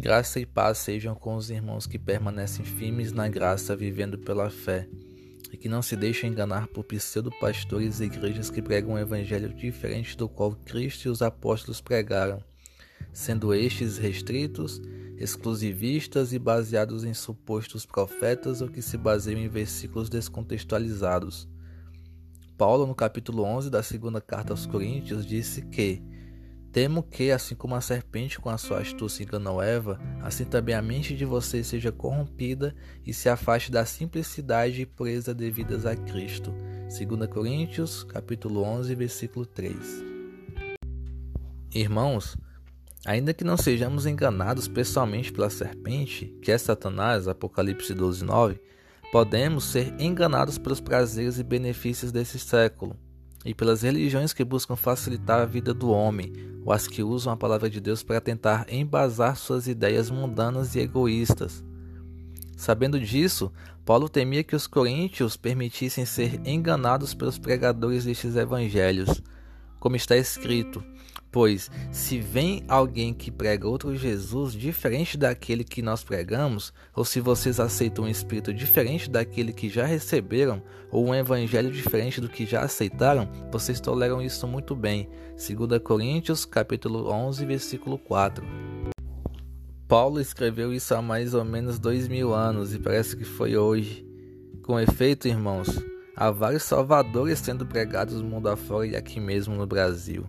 Graça e paz sejam com os irmãos que permanecem firmes na graça, vivendo pela fé, e que não se deixem enganar por pseudo-pastores e igrejas que pregam um evangelho diferente do qual Cristo e os apóstolos pregaram, sendo estes restritos, exclusivistas e baseados em supostos profetas ou que se baseiam em versículos descontextualizados. Paulo, no capítulo 11 da segunda carta aos Coríntios, disse que Temo que, assim como a serpente com a sua astúcia enganou Eva, assim também a mente de vocês seja corrompida e se afaste da simplicidade e pureza devidas a Cristo. 2 Coríntios, capítulo 11, versículo 3. Irmãos, ainda que não sejamos enganados pessoalmente pela serpente, que é Satanás, Apocalipse 12, 9, podemos ser enganados pelos prazeres e benefícios desse século e pelas religiões que buscam facilitar a vida do homem, ou as que usam a palavra de Deus para tentar embasar suas ideias mundanas e egoístas. Sabendo disso, Paulo temia que os coríntios permitissem ser enganados pelos pregadores destes evangelhos, como está escrito: Pois, se vem alguém que prega outro Jesus diferente daquele que nós pregamos, ou se vocês aceitam um espírito diferente daquele que já receberam, ou um evangelho diferente do que já aceitaram, vocês toleram isso muito bem. 2 Coríntios, capítulo 11, versículo 4. Paulo escreveu isso há mais ou menos dois mil anos e parece que foi hoje. Com efeito, irmãos, há vários salvadores sendo pregados no mundo afora e aqui mesmo no Brasil.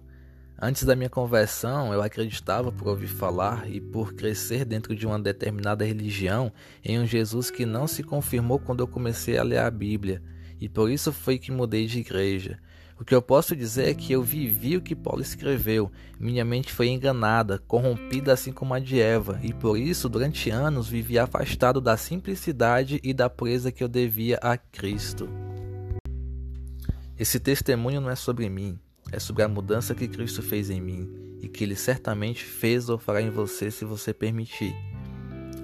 Antes da minha conversão, eu acreditava por ouvir falar e por crescer dentro de uma determinada religião em um Jesus que não se confirmou quando eu comecei a ler a Bíblia, e por isso foi que mudei de igreja. O que eu posso dizer é que eu vivi o que Paulo escreveu. Minha mente foi enganada, corrompida assim como a de Eva, e por isso, durante anos, vivi afastado da simplicidade e da pureza que eu devia a Cristo. Esse testemunho não é sobre mim, é sobre a mudança que Cristo fez em mim e que Ele certamente fez ou fará em você se você permitir.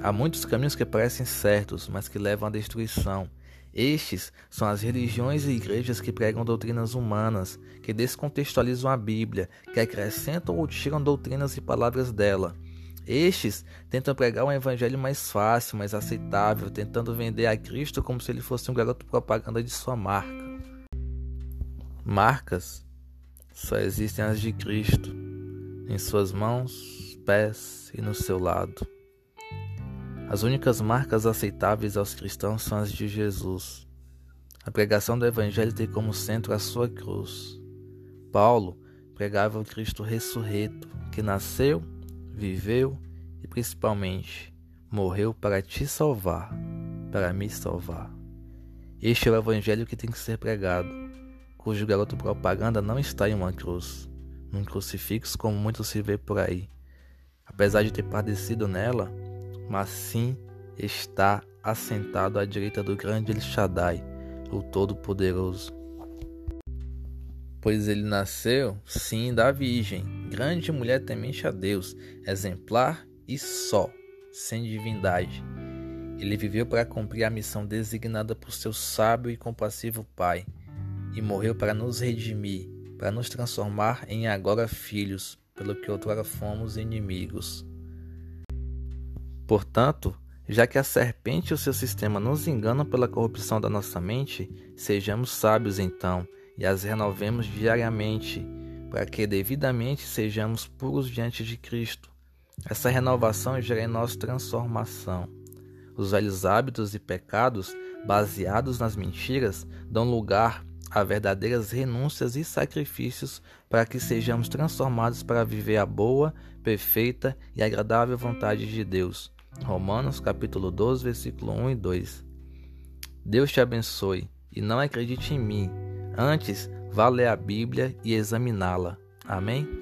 Há muitos caminhos que parecem certos, mas que levam à destruição. Estes são as religiões e igrejas que pregam doutrinas humanas, que descontextualizam a Bíblia, que acrescentam ou tiram doutrinas e palavras dela. Estes tentam pregar um evangelho mais fácil, mais aceitável, tentando vender a Cristo como se ele fosse um garoto propaganda de sua marca. Marcas só existem as de Cristo, em suas mãos, pés e no seu lado. As únicas marcas aceitáveis aos cristãos são as de Jesus. A pregação do Evangelho tem como centro a sua cruz. Paulo pregava o Cristo ressurreto, que nasceu, viveu e principalmente morreu para te salvar, para me salvar. Este é o Evangelho que tem que ser pregado cujo garoto propaganda não está em uma cruz, num crucifixo como muito se vê por aí. Apesar de ter padecido nela, mas sim está assentado à direita do grande El Shaddai, o Todo-Poderoso. Pois ele nasceu, sim, da Virgem, grande mulher temente a Deus, exemplar e só, sem divindade. Ele viveu para cumprir a missão designada por seu sábio e compassivo Pai e morreu para nos redimir, para nos transformar em agora filhos, pelo que outrora fomos inimigos. Portanto, já que a serpente e o seu sistema nos enganam pela corrupção da nossa mente, sejamos sábios então e as renovemos diariamente, para que devidamente sejamos puros diante de Cristo. Essa renovação gera em nós transformação. Os velhos hábitos e pecados, baseados nas mentiras, dão lugar a verdadeiras renúncias e sacrifícios para que sejamos transformados para viver a boa, perfeita e agradável vontade de Deus. Romanos capítulo 12, versículo 1 e 2. Deus te abençoe e não acredite em mim. Antes, vá ler a Bíblia e examiná-la. Amém?